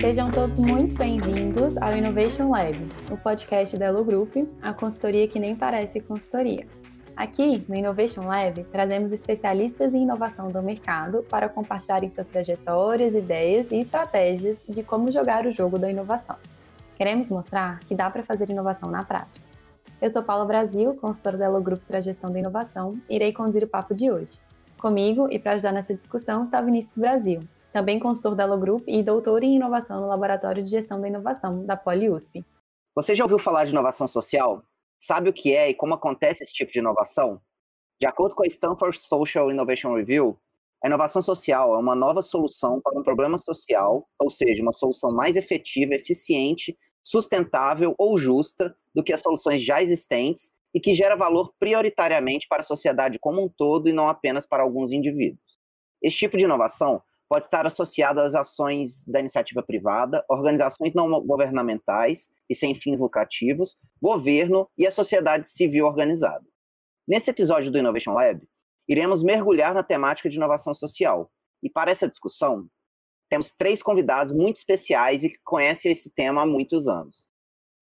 Sejam todos muito bem-vindos ao Innovation Lab, o podcast da Elo Group, a consultoria que nem parece consultoria. Aqui, no Innovation Lab, trazemos especialistas em inovação do mercado para compartilharem suas trajetórias, ideias e estratégias de como jogar o jogo da inovação. Queremos mostrar que dá para fazer inovação na prática. Eu sou Paula Brasil, consultora da Elo Grupo para a Gestão da Inovação, e irei conduzir o papo de hoje. Comigo e para ajudar nessa discussão está Vinícius Brasil, também consultor da Elo Group e doutor em inovação no Laboratório de Gestão da Inovação da PoliUSP. Você já ouviu falar de inovação social? Sabe o que é e como acontece esse tipo de inovação? De acordo com a Stanford Social Innovation Review, a inovação social é uma nova solução para um problema social, ou seja, uma solução mais efetiva, eficiente sustentável ou justa do que as soluções já existentes e que gera valor prioritariamente para a sociedade como um todo e não apenas para alguns indivíduos. Esse tipo de inovação pode estar associado às ações da iniciativa privada, organizações não governamentais e sem fins lucrativos, governo e a sociedade civil organizada. Nesse episódio do Innovation Lab, iremos mergulhar na temática de inovação social. E para essa discussão, temos três convidados muito especiais e que conhecem esse tema há muitos anos.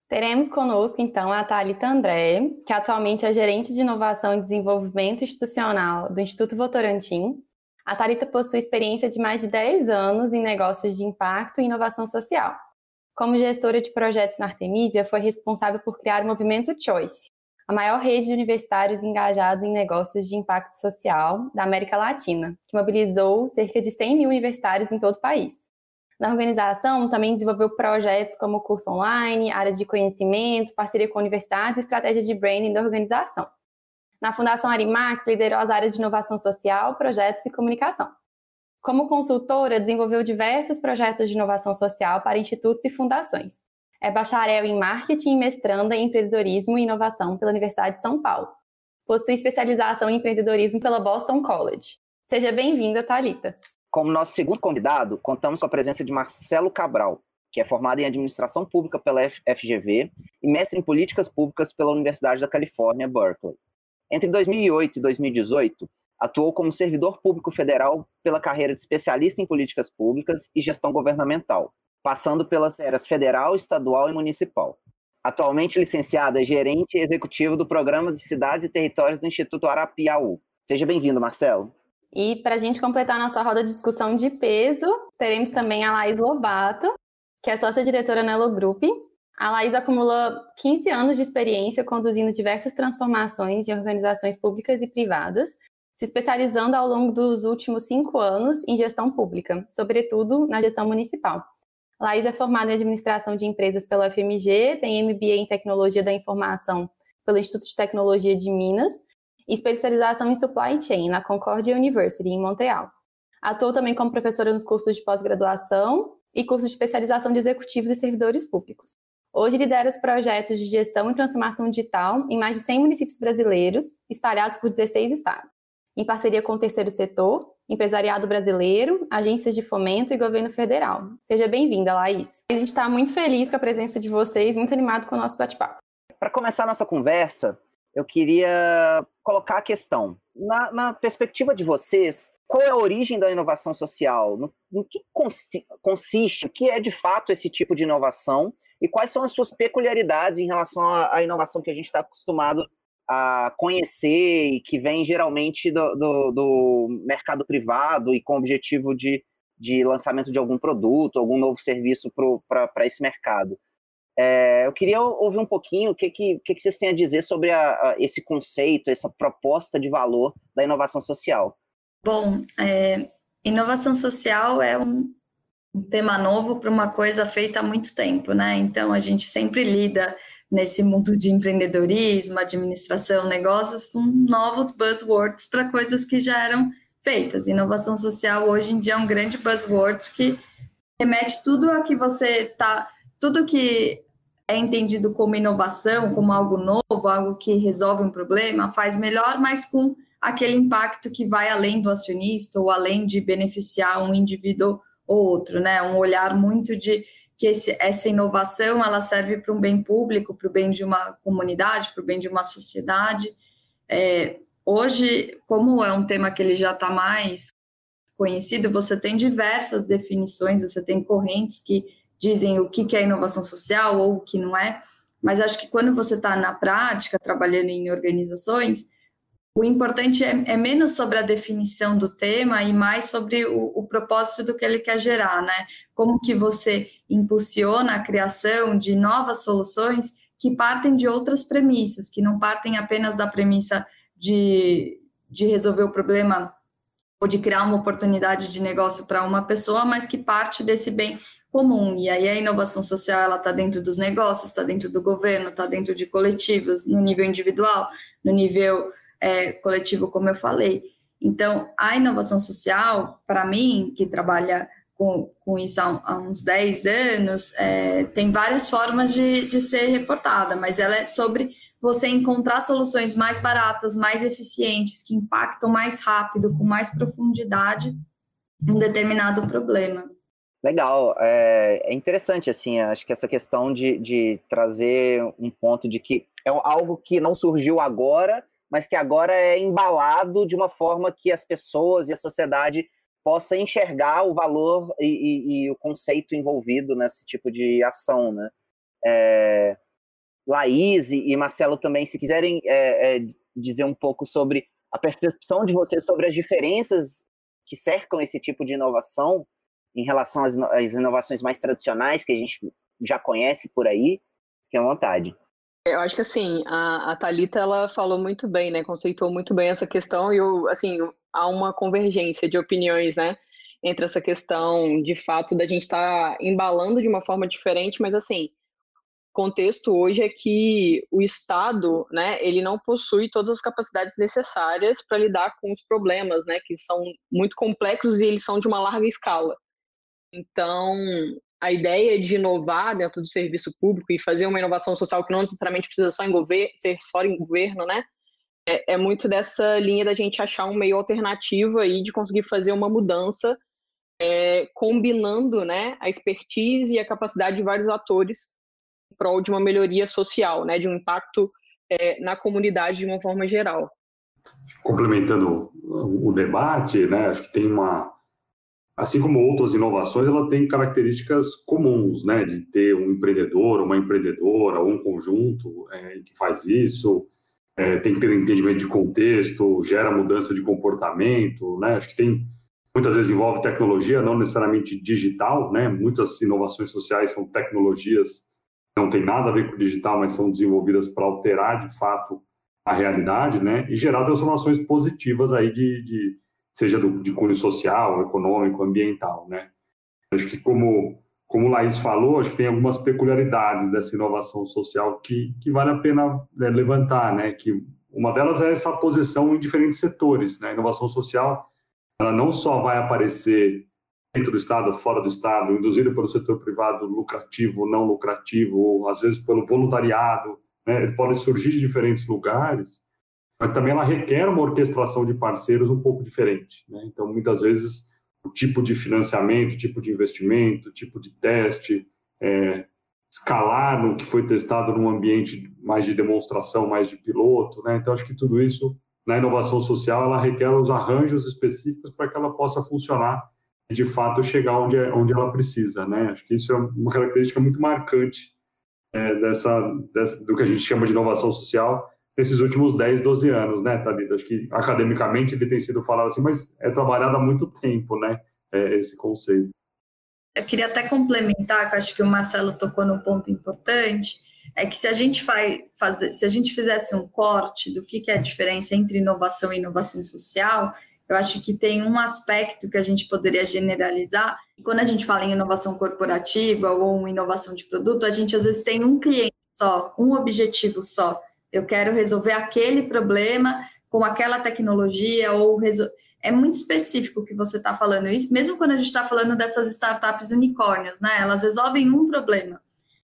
Teremos conosco, então, a Thalita André, que atualmente é gerente de inovação e desenvolvimento institucional do Instituto Votorantim. A Thalita possui experiência de mais de 10 anos em negócios de impacto e inovação social. Como gestora de projetos na Artemisia, foi responsável por criar o movimento Choice, a maior rede de universitários engajados em negócios de impacto social da América Latina, que mobilizou cerca de 100 mil universitários em todo o país. Na organização, também desenvolveu projetos como curso online, área de conhecimento, parceria com universidades e estratégia de branding da organização. Na Fundação Arimax, liderou as áreas de inovação social, projetos e comunicação. Como consultora, desenvolveu diversos projetos de inovação social para institutos e fundações, é bacharel em marketing e mestranda em empreendedorismo e inovação pela Universidade de São Paulo. Possui especialização em empreendedorismo pela Boston College. Seja bem-vinda, Talita. Como nosso segundo convidado, contamos com a presença de Marcelo Cabral, que é formado em administração pública pela FGV e mestre em políticas públicas pela Universidade da Califórnia, Berkeley. Entre 2008 e 2018, atuou como servidor público federal pela carreira de especialista em políticas públicas e gestão governamental, passando pelas eras federal, estadual e municipal. Atualmente licenciado, é gerente executivo do Programa de Cidades e Territórios do Instituto Arapiaú. Seja bem-vindo, Marcelo. E para a gente completar nossa roda de discussão de peso, teremos também a Laís Lobato, que é sócia-diretora na Elo Group. A Laís acumula 15 anos de experiência conduzindo diversas transformações em organizações públicas e privadas, se especializando ao longo dos últimos cinco anos em gestão pública, sobretudo na gestão municipal. Laís é formada em administração de empresas pela FMG, tem MBA em tecnologia da informação pelo Instituto de Tecnologia de Minas especialização em supply chain na Concordia University, em Montreal. Atuou também como professora nos cursos de pós-graduação e cursos de especialização de executivos e servidores públicos. Hoje lidera os projetos de gestão e transformação digital em mais de 100 municípios brasileiros, espalhados por 16 estados, em parceria com o terceiro setor empresariado brasileiro, agências de fomento e governo federal. Seja bem-vinda, Laís. A gente está muito feliz com a presença de vocês, muito animado com o nosso bate-papo. Para começar a nossa conversa, eu queria colocar a questão. Na, na, perspectiva de vocês, qual é a origem da inovação social? No, no que consiste? O que é de fato esse tipo de inovação? E quais são as suas peculiaridades em relação à, à inovação que a gente está acostumado a conhecer e que vem geralmente do, do, do mercado privado e com o objetivo de, de lançamento de algum produto, algum novo serviço para esse mercado. É, eu queria ouvir um pouquinho o que, que, que, vocês têm a dizer sobre a, a, esse conceito, essa proposta de valor da inovação social. Bom, é, inovação social é um, um tema novo para uma coisa feita há muito tempo, né? Então a gente sempre lida nesse mundo de empreendedorismo, administração, negócios, com novos buzzwords para coisas que já eram feitas. Inovação social hoje em dia é um grande buzzword que remete tudo a que você está, tudo que é entendido como inovação, como algo novo, algo que resolve um problema, faz melhor, mas com aquele impacto que vai além do acionista ou além de beneficiar um indivíduo ou outro, né? Um olhar muito de que esse, essa inovação ela serve para um bem público, para o bem de uma comunidade, para o bem de uma sociedade. É, hoje, como é um tema que ele já está mais conhecido, você tem diversas definições, você tem correntes que dizem o que é inovação social ou o que não é, mas acho que quando você está na prática, trabalhando em organizações, o importante é, é, menos sobre a definição do tema e mais sobre o, o, propósito do que ele quer gerar, né? Como que você impulsiona a criação de novas soluções que partem de outras premissas, que não partem apenas da premissa de, de resolver o problema ou de criar uma oportunidade de negócio para uma pessoa, mas que parte desse bem comum. E aí a inovação social ela está dentro dos negócios, está dentro do governo, está dentro de coletivos, no nível individual, no nível é, coletivo, como eu falei. Então, a inovação social, para mim, que trabalha com, com isso há, há uns 10 anos, é, tem várias formas de, de ser reportada, mas ela é sobre você encontrar soluções mais baratas, mais eficientes, que impactam mais rápido, com mais profundidade um determinado problema. Legal, é, é, interessante, assim, acho que essa questão de, de trazer um ponto de que é algo que não surgiu agora, mas que agora é embalado de uma forma que as pessoas e a sociedade possa enxergar o valor e, e, e o conceito envolvido nesse tipo de ação, né? É, Laís e Marcelo também, se quiserem é, é, dizer um pouco sobre a percepção de vocês sobre as diferenças que cercam esse tipo de inovação em relação às, às inovações mais tradicionais que a gente já conhece por aí, fique à vontade. Eu acho que assim, a, a Thalita ela falou muito bem, né? Conceitou muito bem essa questão e eu, assim, há uma convergência de opiniões, né? Entre essa questão de fato da gente estar tá embalando de uma forma diferente, mas assim, contexto hoje é que o Estado, né, ele não possui todas as capacidades necessárias para lidar com os problemas, né, que são muito complexos e eles são de uma larga escala. Então, a ideia de inovar dentro do serviço público e fazer uma inovação social que não necessariamente precisa só governo, ser só em governo, né? É, é, muito dessa linha da gente achar um meio alternativo aí de conseguir fazer uma mudança é, combinando né, a expertise e a capacidade de vários atores em prol de uma melhoria social, né, de um impacto é, na comunidade de uma forma geral. Complementando o debate, né, acho que tem uma, assim como outras inovações, ela tem características comuns, né, de ter um empreendedor, uma empreendedora, um conjunto é, que faz isso, é, tem que ter entendimento de contexto, gera mudança de comportamento, né, acho que tem, muitas vezes envolve tecnologia, não necessariamente digital, né, muitas inovações sociais são tecnologias não tem nada a ver com o digital, mas são desenvolvidas para alterar, de fato, a realidade, né, e gerar transformações positivas aí de, de seja do, de cunho social, econômico, ambiental, né? Acho que como como o Laís falou, acho que tem algumas peculiaridades dessa inovação social que, que vale a pena né, levantar, né? Que uma delas é essa posição em diferentes setores, né? A inovação social, ela não só vai aparecer dentro do Estado, fora do Estado, induzida pelo setor privado lucrativo, não lucrativo, ou às vezes pelo voluntariado, né? Ele pode surgir de diferentes lugares, mas também ela requer uma orquestração de parceiros um pouco diferente. Né? Então, muitas vezes, o tipo de financiamento, o tipo de investimento, o tipo de teste, é, escalar no que foi testado num ambiente mais de demonstração, mais de piloto. Né? Então, acho que tudo isso, na inovação social, ela requer os arranjos específicos para que ela possa funcionar e, de fato, chegar onde, é, onde ela precisa. Né? Acho que isso é uma característica muito marcante é, dessa, dessa, do que a gente chama de inovação social, nesses últimos 10, 12 anos, né, Thalita? Acho que academicamente ele tem sido falado assim, mas é trabalhado há muito tempo, né, é, esse conceito. Eu queria até complementar, que acho que o Marcelo tocou num ponto importante, é que se a gente faz, se a gente fizesse um corte do que, que é a diferença entre inovação e inovação social, eu acho que tem um aspecto que a gente poderia generalizar. Quando a gente fala em inovação corporativa ou inovação de produto, a gente às vezes tem um cliente só, um objetivo só. Eu quero resolver aquele problema com aquela tecnologia ou resol... é muito específico o que você está falando isso, mesmo quando a gente está falando dessas startups unicórnios, né? Elas resolvem um problema.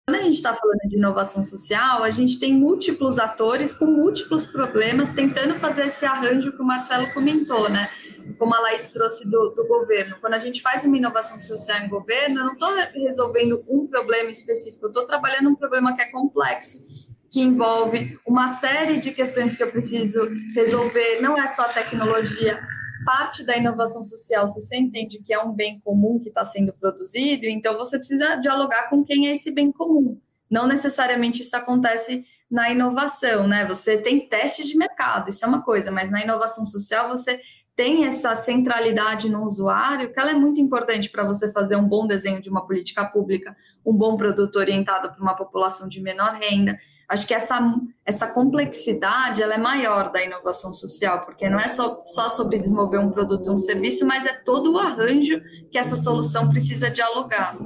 Quando a gente está falando de inovação social, a gente tem múltiplos atores com múltiplos problemas tentando fazer esse arranjo que o Marcelo comentou, né? Como a Laís trouxe do, do governo. Quando a gente faz uma inovação social em governo, eu não estou resolvendo um problema específico, eu estou trabalhando um problema que é complexo que envolve uma série de questões que eu preciso resolver, não é só a tecnologia. Parte da inovação social, se você entende que é um bem comum que está sendo produzido, então você precisa dialogar com quem é esse bem comum. Não necessariamente isso acontece na inovação, né? Você tem testes de mercado, isso é uma coisa, mas na inovação social você tem essa centralidade no usuário, que ela é muito importante para você fazer um bom desenho de uma política pública, um bom produto orientado para uma população de menor renda. Acho que essa, essa complexidade ela é maior da inovação social, porque não é só, só sobre desenvolver um produto ou um serviço, mas é todo o arranjo que essa solução precisa dialogar.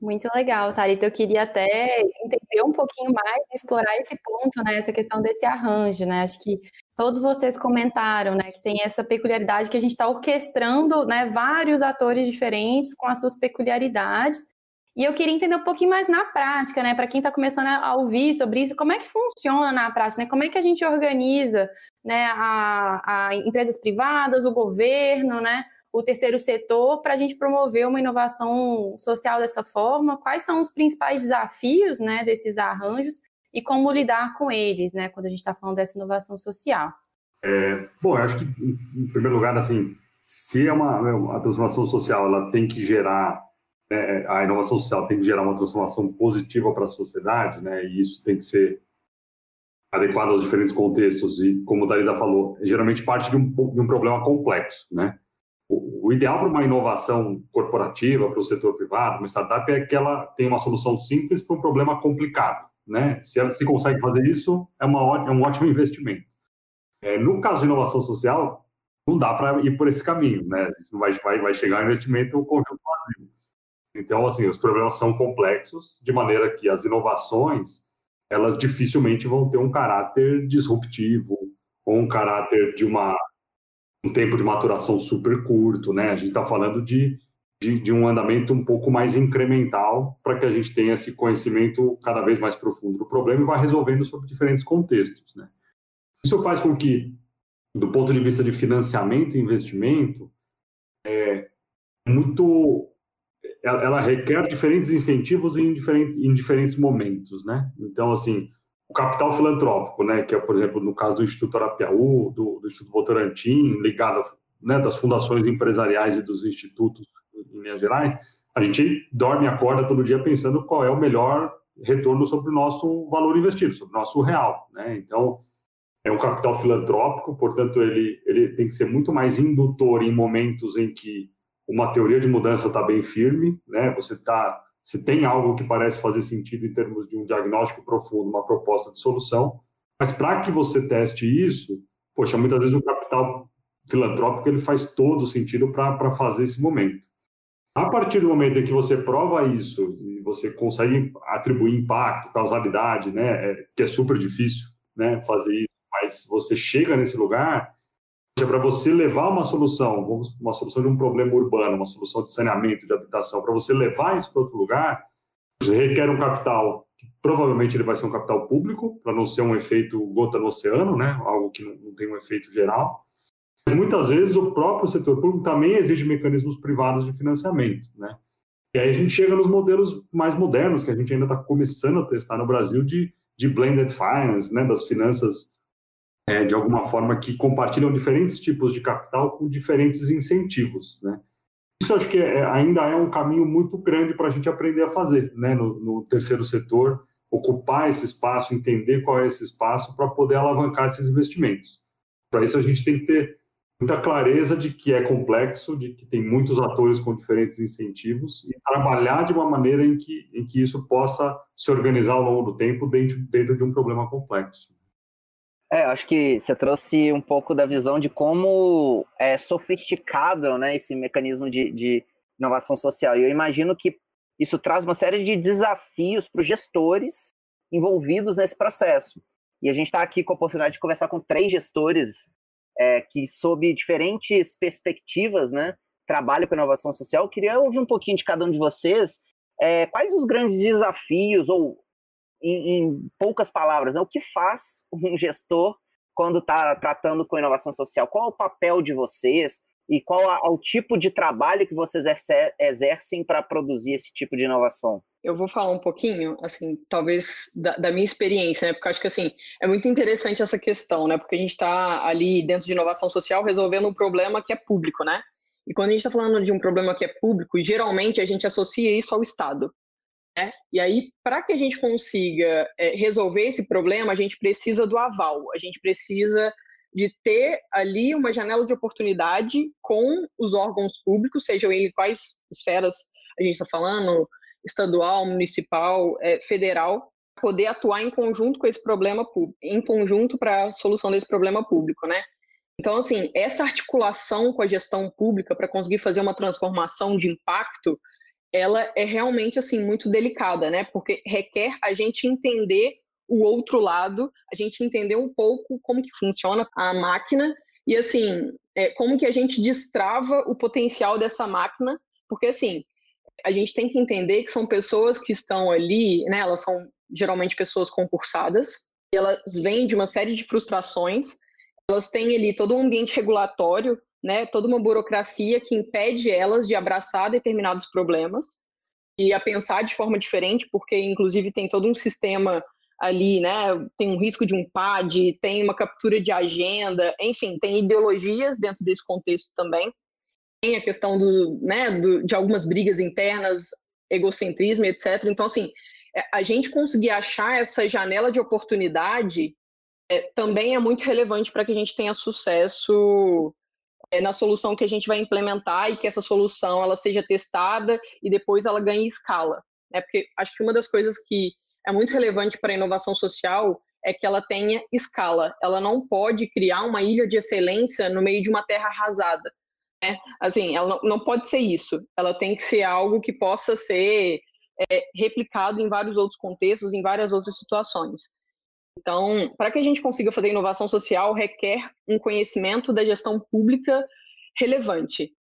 Muito legal, Thalita. Eu queria até entender um pouquinho mais, explorar esse ponto, né? Essa questão desse arranjo, né? Acho que todos vocês comentaram, né? Que tem essa peculiaridade que a gente está orquestrando, né? Vários atores diferentes com as suas peculiaridades. E eu queria entender um pouquinho mais na prática, né? Para quem está começando a ouvir sobre isso, como é que funciona na prática, né? Como é que a gente organiza, né? A, a empresas privadas, o governo, né? o terceiro setor para a gente promover uma inovação social dessa forma? Quais são os principais desafios né, desses arranjos e como lidar com eles, né, quando a gente está falando dessa inovação social? É, bom, eu acho que, em primeiro lugar, assim, se é uma, a transformação social ela tem que gerar, né, a inovação social tem que gerar uma transformação positiva para a sociedade, né, e isso tem que ser adequado aos diferentes contextos, e como o Dalida falou, geralmente parte de um, de um problema complexo, né, o ideal para uma inovação corporativa, para o setor privado, uma startup, é que ela tenha uma solução simples para um problema complicado. Né? Se ela se consegue fazer isso, é, uma, é um ótimo investimento. É, no caso de inovação social, não dá para ir por esse caminho. Né? A gente não vai, vai, vai chegar ao investimento conjunto vazio. Então, assim, os problemas são complexos, de maneira que as inovações, elas dificilmente vão ter um caráter disruptivo ou um caráter de uma um tempo de maturação super curto, né? A gente está falando de, de, de, um andamento um pouco mais incremental para que a gente tenha esse conhecimento cada vez mais profundo do problema e vá resolvendo sobre diferentes contextos, né? Isso faz com que, do ponto de vista de financiamento e investimento, é muito ela, ela requer diferentes incentivos em, diferente, em diferentes momentos, né? Então, assim, o capital filantrópico, né, que é, por exemplo, no caso do Instituto Arapiaú, do, do Instituto Votorantim, ligado né, das fundações empresariais e dos institutos em Minas Gerais, a gente dorme e acorda todo dia pensando qual é o melhor retorno sobre o nosso valor investido, sobre o nosso real. Né? Então, é um capital filantrópico, portanto, ele, ele tem que ser muito mais indutor em momentos em que uma teoria de mudança está bem firme, né? você está se tem algo que parece fazer sentido em termos de um diagnóstico profundo, uma proposta de solução, mas para que você teste isso, poxa, muitas vezes o capital filantrópico ele faz todo sentido para fazer esse momento. A partir do momento em que você prova isso e você consegue atribuir impacto, causalidade, né, é, que é super difícil, né, fazer isso, mas você chega nesse lugar, para você levar uma solução, uma solução de um problema urbano, uma solução de saneamento, de habitação, para você levar isso para outro lugar, requer um capital, que provavelmente ele vai ser um capital público, para não ser um efeito gota no oceano, né? algo que não, tem um efeito geral. Muitas vezes o próprio setor público também exige mecanismos privados de financiamento. Né? E aí a gente chega nos modelos mais modernos, que a gente ainda está começando a testar no Brasil, de, de blended finance, né? das finanças é, de alguma forma, que compartilham diferentes tipos de capital com diferentes incentivos, né? Isso acho que é, ainda é um caminho muito grande para a gente aprender a fazer, né? No, no, terceiro setor, ocupar esse espaço, entender qual é esse espaço para poder alavancar esses investimentos. Para isso a gente tem que ter muita clareza de que é complexo, de que tem muitos atores com diferentes incentivos e trabalhar de uma maneira em que, em que isso possa se organizar ao longo do tempo dentro, dentro de um problema complexo. É, acho que você trouxe um pouco da visão de como é sofisticado né, esse mecanismo de, de inovação social. E eu imagino que isso traz uma série de desafios para os gestores envolvidos nesse processo. E a gente está aqui com a oportunidade de conversar com três gestores é, que, sob diferentes perspectivas, né, trabalham com inovação social. Eu queria ouvir um pouquinho de cada um de vocês. É, quais os grandes desafios ou em, em poucas palavras, né? o que faz um gestor quando está tratando com inovação social? Qual é o papel de vocês e qual é o tipo de trabalho que vocês exercem para produzir esse tipo de inovação? eu vou falar um pouquinho, assim, talvez da, da, minha experiência, né? Porque acho que, assim, é muito interessante essa questão, né? Porque a gente está ali dentro de inovação social resolvendo um problema que é público, né? E quando a gente está falando de um problema que é público, geralmente a gente associa isso ao Estado. Né? E aí, para que a gente consiga é, resolver esse problema, a gente precisa do aval, a gente precisa de ter ali uma janela de oportunidade com os órgãos públicos, sejam eles quais esferas a gente está falando, estadual, municipal, é, federal, poder atuar em conjunto com esse problema público, em conjunto para a solução desse problema público, né? Então, assim, essa articulação com a gestão pública para conseguir fazer uma transformação de impacto, ela é realmente, assim, muito delicada, né? Porque requer a gente entender o outro lado, a gente entender um pouco como que funciona a máquina e, assim, é, como que a gente destrava o potencial dessa máquina, porque, assim, a gente tem que entender que são pessoas que estão ali, né? Elas são geralmente pessoas concursadas, elas vêm de uma série de frustrações, elas têm ali todo um ambiente regulatório, né? Toda uma burocracia que impede elas de abraçar determinados problemas e a pensar de forma diferente, porque inclusive tem todo um sistema ali, né? Tem um risco de um PAD, tem uma captura de agenda, enfim, tem ideologias dentro desse contexto também tem a questão do, né, do, de algumas brigas internas, egocentrismo, etc. Então, assim, é, a gente conseguir achar essa janela de oportunidade é, também é muito relevante para que a gente tenha sucesso na solução que a gente vai implementar e que essa solução ela seja testada e depois ela ganhe escala. Né? Porque acho que uma das coisas que é muito relevante para a inovação social é que ela tenha escala. Ela não pode criar uma ilha de excelência no meio de uma terra arrasada. Né? Assim, ela não, não pode ser isso. Ela tem que ser algo que possa ser é, replicado em vários outros contextos, em várias outras situações. Então, para que a gente consiga fazer inovação social, requer um conhecimento da gestão pública relevante,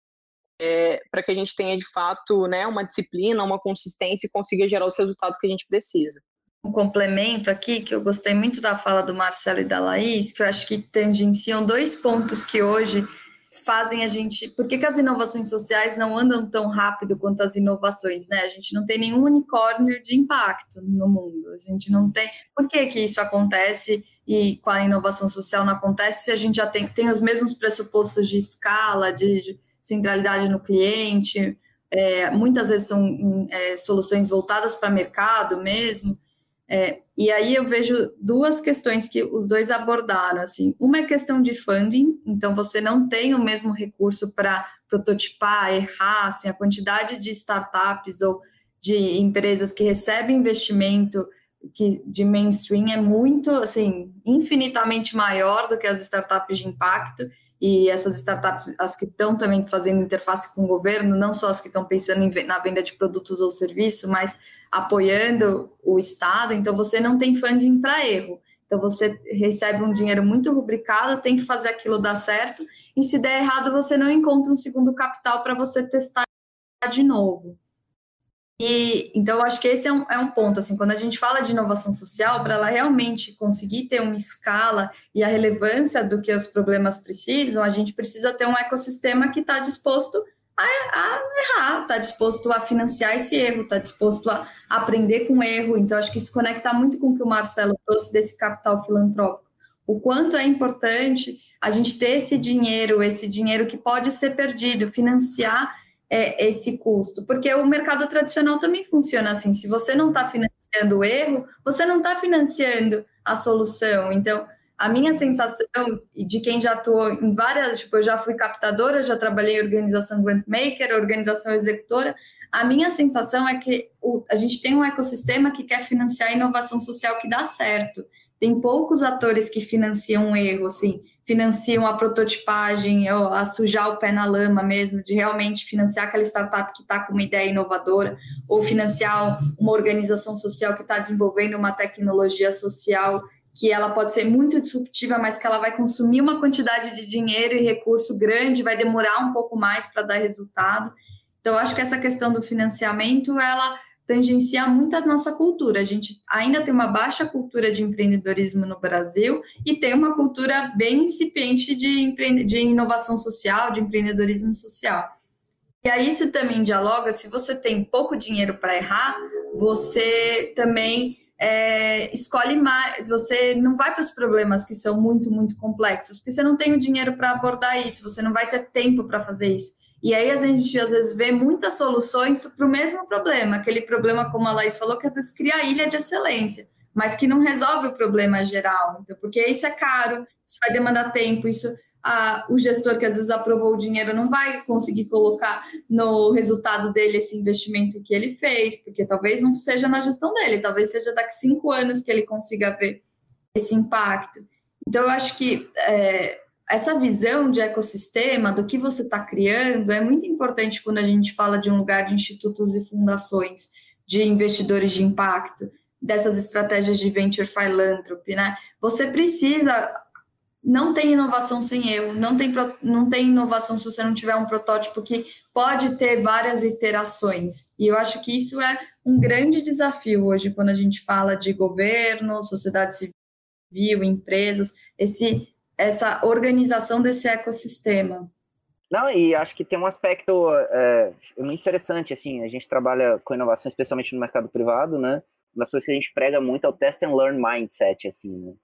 é, para que a gente tenha, de fato, né, uma disciplina, uma consistência e consiga gerar os resultados que a gente precisa. Um complemento aqui, que eu gostei muito da fala do Marcelo e da Laís, que eu acho que tangenciam dois pontos que hoje fazem a gente. Por que, que, as inovações sociais não andam tão rápido quanto as inovações, né? A gente não tem nenhum unicórnio de impacto no mundo. A gente não tem. Por que, que isso acontece e com a inovação social não acontece se a gente já tem, tem os mesmos pressupostos de escala, de centralidade no cliente? É, muitas vezes são é, soluções voltadas para mercado mesmo. É, e aí eu vejo duas questões que os dois abordaram, assim, uma é questão de funding, então você não tem o mesmo recurso para prototipar, errar, assim, a quantidade de startups ou de empresas que recebem investimento que de mainstream é muito, assim, infinitamente maior do que as startups de impacto, e essas startups, as que estão também fazendo interface com o governo, não só as que estão pensando em, na venda de produtos ou serviços, mas apoiando o Estado, então você não tem funding para erro. Então você recebe um dinheiro muito rubricado, tem que fazer aquilo dar certo, e se der errado, você não encontra um segundo capital para você testar de novo. E então acho que esse é um, é um ponto assim, quando a gente fala de inovação social, para ela realmente conseguir ter uma escala e a relevância do que os problemas precisam, a gente precisa ter um ecossistema que está disposto a, a errar, está disposto a financiar esse erro, está disposto a aprender com o erro. Então, acho que isso conecta muito com o que o Marcelo trouxe desse capital filantrópico. O quanto é importante a gente ter esse dinheiro, esse dinheiro que pode ser perdido, financiar é, esse custo, porque o mercado tradicional também funciona assim. Se você não está financiando o erro, você não está financiando a solução. Então, a minha sensação de quem já atuou em várias, tipo, eu já fui captadora, já trabalhei em organização grant maker, organização executora. A minha sensação é que o, a gente tem um ecossistema que quer financiar a inovação social que dá certo. Tem poucos atores que financiam um erro, assim, financiam a prototipagem, a sujar o pé na lama mesmo, de realmente financiar aquela startup que está com uma ideia inovadora, ou financiar uma organização social que está desenvolvendo uma tecnologia social que ela pode ser muito disruptiva, mas que ela vai consumir uma quantidade de dinheiro e recurso grande, vai demorar um pouco mais para dar resultado. Então, acho que essa questão do financiamento, ela tangencia muito a nossa cultura. A gente ainda tem uma baixa cultura de empreendedorismo no Brasil e tem uma cultura bem incipiente de, de inovação social, de empreendedorismo social. E aí isso também dialoga, se você tem pouco dinheiro para errar, você também é, escolhe mais, você não vai para os problemas que são muito, muito complexos, porque você não tem o dinheiro para abordar isso, você não vai ter tempo para fazer isso. E aí a gente às vezes vê muitas soluções para o mesmo problema, aquele problema, como a Laís falou, que às vezes cria a ilha de excelência, mas que não resolve o problema geral. Então, porque isso é caro, isso vai demandar tempo, isso a, o gestor que às vezes aprovou o dinheiro não vai conseguir colocar no resultado dele esse investimento que ele fez, porque talvez não seja na gestão dele, talvez seja daqui cinco anos que ele consiga ver esse impacto. Então, eu acho que é, essa visão de ecossistema, do que você está criando, é muito importante quando a gente fala de um lugar de institutos e fundações, de investidores de impacto, dessas estratégias de venture philanthropy, né? Você precisa não tem inovação sem erro, não tem, não tem inovação se você não tiver um protótipo que pode ter várias iterações. E eu acho que isso é um grande desafio hoje, quando a gente fala de governo, sociedade civil, empresas, esse, essa organização desse ecossistema. Não, e acho que tem um aspecto é, muito interessante, assim, a gente trabalha com inovação, especialmente no mercado privado, né? Das coisas que a gente prega muito é o test and learn mindset, assim, né?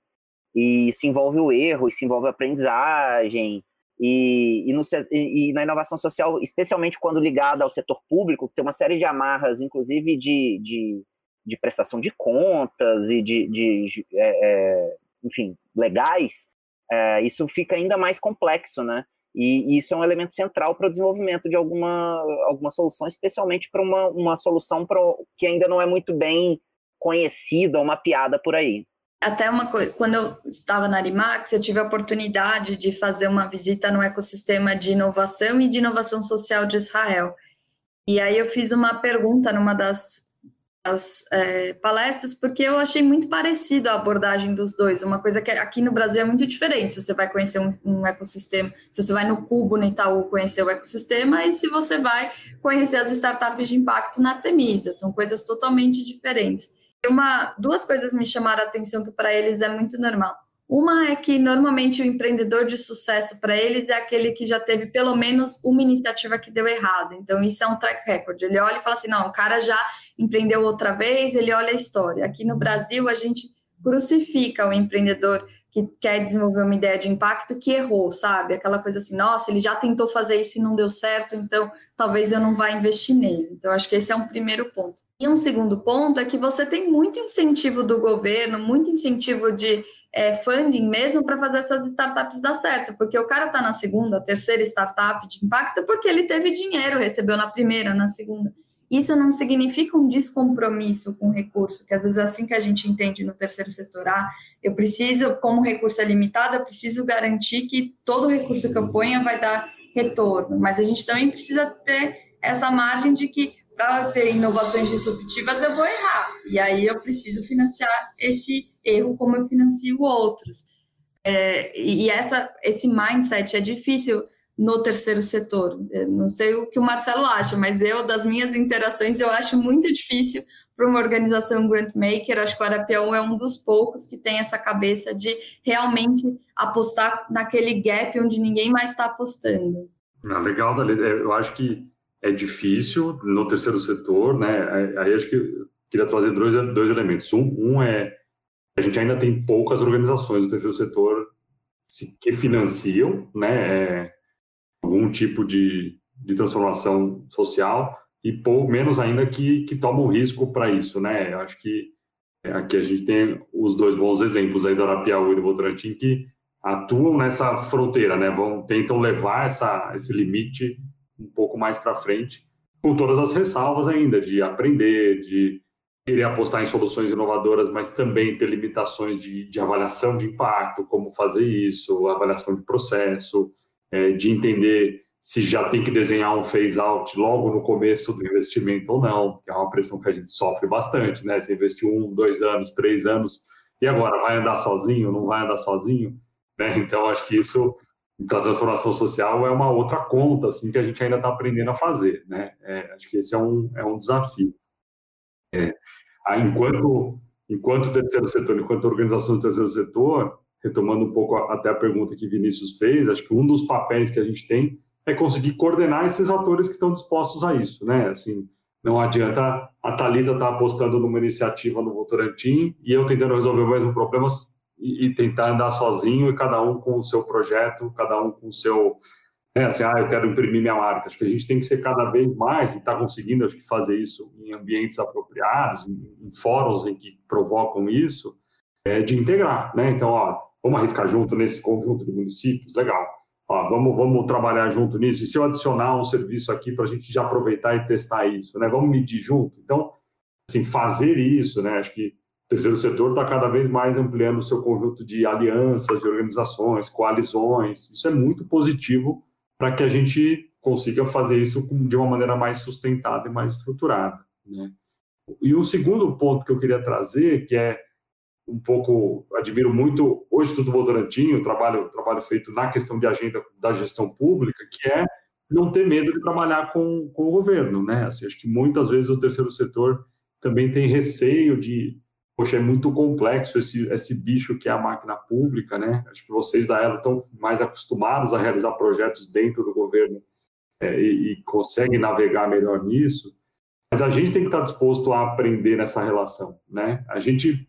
e se envolve o erro, e se envolve a aprendizagem, e, e, no, e, na inovação social, especialmente quando ligada ao setor público, tem uma série de amarras, inclusive de, de, de prestação de contas e de, de é, é, enfim, legais, é, isso fica ainda mais complexo, né? E, e isso é um elemento central para o desenvolvimento de alguma, alguma solução, especialmente para uma, uma solução pro, que ainda não é muito bem conhecida ou mapeada por aí até uma coisa, quando eu estava na Arimax, eu tive a oportunidade de fazer uma visita no ecossistema de inovação e de inovação social de Israel. E aí eu fiz uma pergunta numa das, das é, palestras, porque eu achei muito parecido a abordagem dos dois. Uma coisa que aqui no Brasil é muito diferente. Se você vai conhecer um, um ecossistema, se você vai no Cubo, no Itaú, conhecer o ecossistema, e se você vai conhecer as startups de impacto na Artemisa. São coisas totalmente diferentes uma, duas coisas me chamaram a atenção que para eles é muito normal. Uma é que normalmente o empreendedor de sucesso para eles é aquele que já teve pelo menos uma iniciativa que deu errado. Então, isso é um track record. Ele olha e fala assim: não, o cara já empreendeu outra vez, ele olha a história. Aqui no Brasil, a gente crucifica o empreendedor que quer desenvolver uma ideia de impacto que errou, sabe? Aquela coisa assim: nossa, ele já tentou fazer isso e não deu certo, então talvez eu não vá investir nele. Então, acho que esse é um primeiro ponto. E um segundo ponto é que você tem muito incentivo do governo, muito incentivo de é, funding mesmo para fazer essas startups dar certo, porque o cara está na segunda, terceira startup de impacto porque ele teve dinheiro, recebeu na primeira, na segunda. Isso não significa um descompromisso com o recurso, que às vezes é assim que a gente entende no terceiro setor. Ah, eu preciso, como o recurso é limitado, eu preciso garantir que todo recurso que eu ponha vai dar retorno, mas a gente também precisa ter essa margem de que para ter inovações disruptivas, eu vou errar. E aí eu preciso financiar esse erro como eu financio outros. É, e essa, esse mindset é difícil no terceiro setor. Eu não sei o que o Marcelo acha, mas eu, das minhas interações, eu acho muito difícil para uma organização grant maker. Acho que o Arapião é um dos poucos que tem essa cabeça de realmente apostar naquele gap onde ninguém mais está apostando. Ah, legal, Dali. É, eu acho que é difícil no terceiro setor, né? Aí acho que queria trazer dois, dois elementos. Um, um é a gente ainda tem poucas organizações do terceiro setor que financiam, né? É, algum tipo de, de transformação social e pou, menos ainda que, que tomam risco para isso, né? Eu acho que é, aqui a gente tem os dois bons exemplos aí do Arapiauí e do Votorantim que atuam nessa fronteira, né? Vão tentam levar essa esse limite um pouco mais para frente, com todas as ressalvas ainda de aprender, de querer apostar em soluções inovadoras, mas também ter limitações de, de avaliação de impacto, como fazer isso, avaliação de processo, é, de entender se já tem que desenhar um phase-out logo no começo do investimento ou não, que é uma pressão que a gente sofre bastante, né? Você investiu um, dois anos, três anos, e agora vai andar sozinho, não vai andar sozinho? Né? Então, acho que isso então, a transformação social é uma outra conta, assim, que a gente ainda está aprendendo a fazer, né? É, acho que esse é um, é um desafio. É, enquanto, enquanto terceiro setor, enquanto organização do terceiro setor, retomando um pouco até a pergunta que Vinícius fez, acho que um dos papéis que a gente tem é conseguir coordenar esses atores que estão dispostos a isso, né? Assim, Não adianta a Thalita estar tá apostando numa iniciativa no Votorantim e eu tentando resolver o mesmo problema e, e, tentar andar sozinho e cada um com o seu projeto, cada um com o seu. É, assim, ah, eu quero imprimir minha marca. Acho que a gente tem que ser cada vez mais, e está conseguindo, acho que, fazer isso em ambientes apropriados, em, em fóruns em que provocam isso, é, de integrar. Né? Então, ó, vamos arriscar junto nesse conjunto de municípios, legal. Ó, vamos, vamos trabalhar junto nisso. E se eu adicionar um serviço aqui para a gente já aproveitar e testar isso, né? Vamos medir junto. Então, assim, fazer isso, né? Acho que o terceiro setor está cada vez mais ampliando o seu conjunto de alianças, de organizações, coalizões. Isso é muito positivo para que a gente consiga fazer isso de uma maneira mais sustentada e mais estruturada. Né? E um segundo ponto que eu queria trazer, que é um pouco, admiro muito o Instituto Votorantim, o trabalho, o trabalho feito na questão de agenda da gestão pública, que é não ter medo de trabalhar com, com o governo. Né? Assim, acho que muitas vezes o terceiro setor também tem receio de poxa, é muito complexo esse, esse bicho que é a máquina pública, né? Acho que vocês da Elo estão mais acostumados a realizar projetos dentro do governo é, e, e conseguem navegar melhor nisso, mas a gente tem que estar disposto a aprender nessa relação, né? A gente,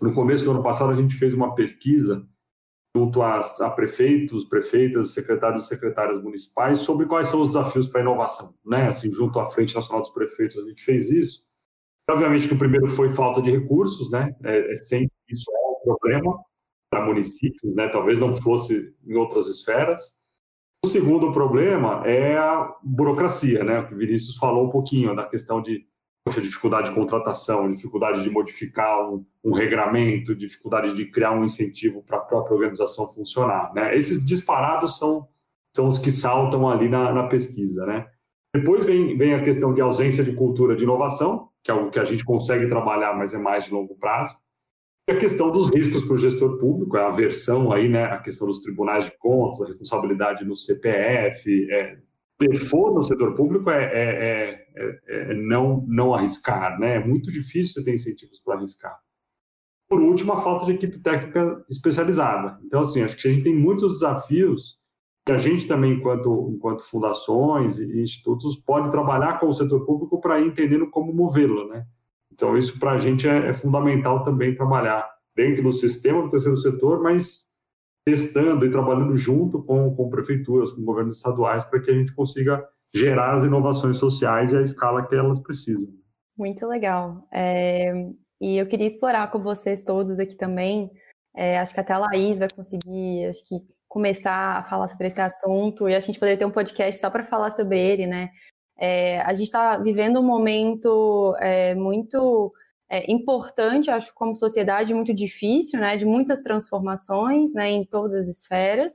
no começo do ano passado, a gente fez uma pesquisa junto a, a prefeitos, prefeitas, secretários e secretárias municipais sobre quais são os desafios para a inovação, né? Assim, junto à Frente Nacional dos Prefeitos, a gente fez isso Obviamente que o primeiro foi falta de recursos, né? É, é sempre isso é um problema para municípios, né? Talvez não fosse em outras esferas. O segundo problema é a burocracia, né? O que o Vinícius falou um pouquinho da questão de poxa, dificuldade de contratação, dificuldade de modificar um, um regramento, dificuldade de criar um incentivo para a própria organização funcionar, né? Esses disparados são são os que saltam ali na, na pesquisa, né? Depois vem, vem a questão de ausência de cultura de inovação, que é algo que a gente consegue trabalhar, mas é mais de longo prazo. E a questão dos riscos para o gestor público, é a versão aí, né, a questão dos tribunais de contas, a responsabilidade no CPF, é, for no setor público é, é, é, é, não, não arriscar, né? É muito difícil você ter incentivos para arriscar. Por último, a falta de equipe técnica especializada. Então, assim, acho que a gente tem muitos desafios que a gente também, enquanto, enquanto fundações e institutos, pode trabalhar com o setor público para ir entendendo como movê-lo, né? Então, isso para a gente é, é, fundamental também trabalhar dentro do sistema do terceiro setor, mas testando e trabalhando junto com, com prefeituras, com governos estaduais, para que a gente consiga gerar as inovações sociais e a escala que elas precisam. Muito legal. É, e eu queria explorar com vocês todos aqui também. É, acho que até a Laís vai conseguir, acho que começar a falar sobre esse assunto e a gente poderia ter um podcast só para falar sobre ele, né? É, a gente está vivendo um momento é, muito é, importante, acho, como sociedade, muito difícil, né? De muitas transformações, né? Em todas as esferas.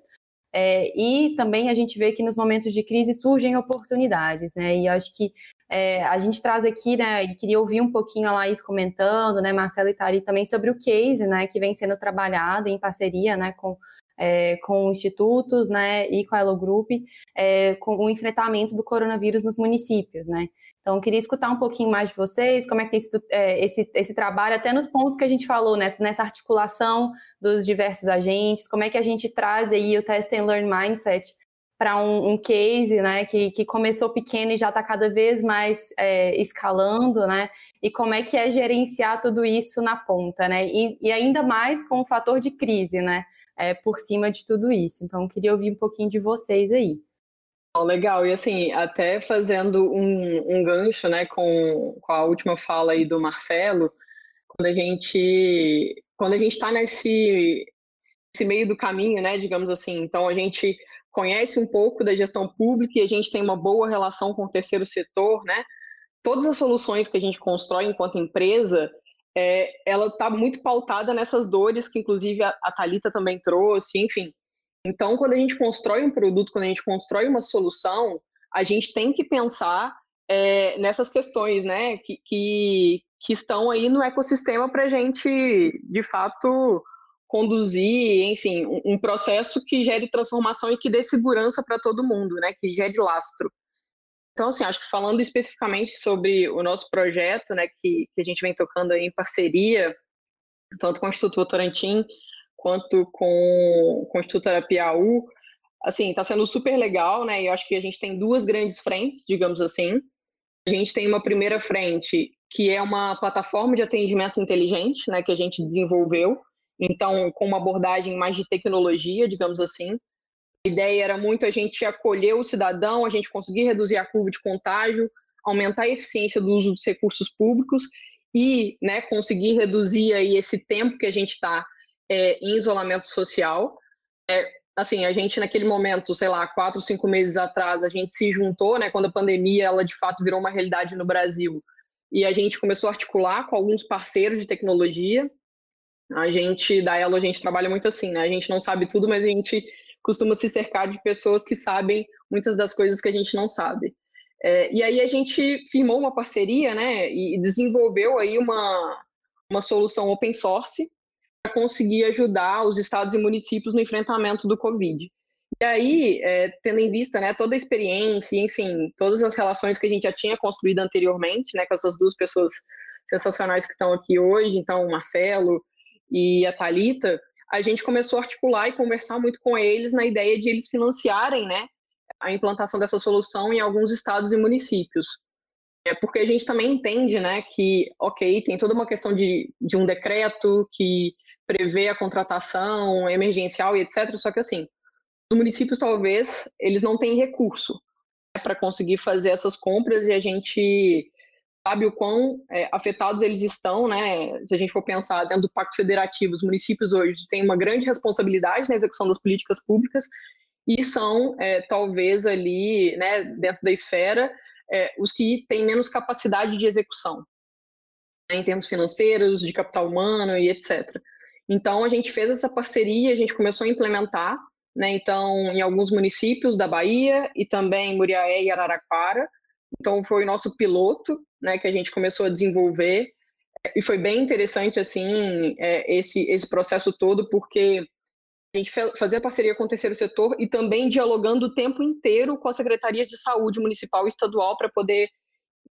É, e também a gente vê que nos momentos de crise surgem oportunidades, né? E acho que é, a gente traz aqui, né? E queria ouvir um pouquinho a Laís comentando, né? Marcelo e Tari também sobre o case, né? Que vem sendo trabalhado em parceria, né? Com é, com institutos né, e com a Elo Group é, com o enfrentamento do coronavírus nos municípios. Né? Então, queria escutar um pouquinho mais de vocês, como é que tem sido é, esse, esse trabalho, até nos pontos que a gente falou, nessa, nessa articulação dos diversos agentes, como é que a gente traz aí o Test and Learn Mindset para um, um, case né, que, que começou pequeno e já está cada vez mais é, escalando, né? E como é que é gerenciar tudo isso na ponta, né? E, e ainda mais com o fator de crise, né? É, por cima de tudo isso. Então, queria ouvir um pouquinho de vocês aí. legal, e assim, até fazendo um, um gancho né, com, com a última fala aí do Marcelo, quando a gente quando a gente está nesse, nesse meio do caminho, né, digamos assim, então a gente conhece um pouco da gestão pública e a gente tem uma boa relação com o terceiro setor, né? Todas as soluções que a gente constrói enquanto empresa, é, ela está muito pautada nessas dores que, inclusive, a, a Talita também trouxe, enfim. Então, quando a gente constrói um produto, quando a gente constrói uma solução, a gente tem que pensar é, nessas questões, né, que, que, que, estão aí no ecossistema para a gente, de fato, conduzir, enfim, um, um processo que gere transformação e que dê segurança para todo mundo, né, que gere lastro. Então, assim, acho que falando especificamente sobre o nosso projeto, né, que, que a gente vem tocando aí em parceria, tanto com o Instituto Votorantim quanto com, com o Instituto Arapiaú, assim, está sendo super legal, né, e eu acho que a gente tem duas grandes frentes, digamos assim. A gente tem uma primeira frente, que é uma plataforma de atendimento inteligente, né, que a gente desenvolveu, então, com uma abordagem mais de tecnologia, digamos assim. A ideia era muito a gente acolher o cidadão, a gente conseguir reduzir a curva de contágio, aumentar a eficiência do uso dos recursos públicos e né, conseguir reduzir aí esse tempo que a gente está é, em isolamento social. É, assim, a gente naquele momento, sei lá, quatro, cinco meses atrás, a gente se juntou, né, quando a pandemia, ela de fato virou uma realidade no Brasil, e a gente começou a articular com alguns parceiros de tecnologia. A gente, da Elo, a gente trabalha muito assim, né, a gente não sabe tudo, mas a gente costuma se cercar de pessoas que sabem muitas das coisas que a gente não sabe. É, e aí a gente firmou uma parceria, né, e desenvolveu aí uma, uma solução open source para conseguir ajudar os estados e municípios no enfrentamento do Covid. E aí, é, tendo em vista né, toda a experiência, enfim, todas as relações que a gente já tinha construído anteriormente, né, com essas duas pessoas sensacionais que estão aqui hoje, então o Marcelo e a Talita, a gente começou a articular e conversar muito com eles na ideia de eles financiarem, né, a implantação dessa solução em alguns estados e municípios. É porque a gente também entende, né, que, ok, tem toda uma questão de, de um decreto que prevê a contratação emergencial e etc. Só que assim, os municípios talvez eles não têm recurso né, para conseguir fazer essas compras e a gente sabe o quão é, afetados eles estão, né? Se a gente for pensar dentro do Pacto Federativo, os municípios hoje têm uma grande responsabilidade na execução das políticas públicas e são é, talvez ali, né, dentro da esfera, é, os que têm menos capacidade de execução, né, em termos financeiros, de capital humano e etc. Então, a gente fez essa parceria, a gente começou a implementar, né, então, em alguns municípios da Bahia e também Muriaé e Araraquara. Então, foi o nosso piloto, né, que a gente começou a desenvolver. E foi bem interessante, assim, é, esse, esse processo todo, porque a gente fazia parceria com o terceiro setor e também dialogando o tempo inteiro com as secretarias de saúde municipal e estadual para poder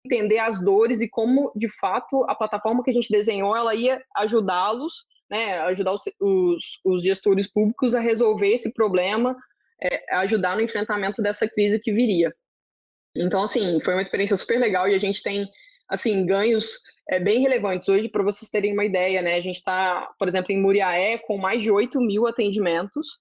entender as dores e como, de fato, a plataforma que a gente desenhou, ela ia ajudá-los né, ajudar os, os, os, gestores públicos a resolver esse problema, é, ajudar no enfrentamento dessa crise que viria. Então, assim, foi uma experiência super legal e a gente tem, assim, ganhos é, bem relevantes. Hoje, para vocês terem uma ideia, né, a gente está, por exemplo, em Muriaé com mais de 8 mil atendimentos.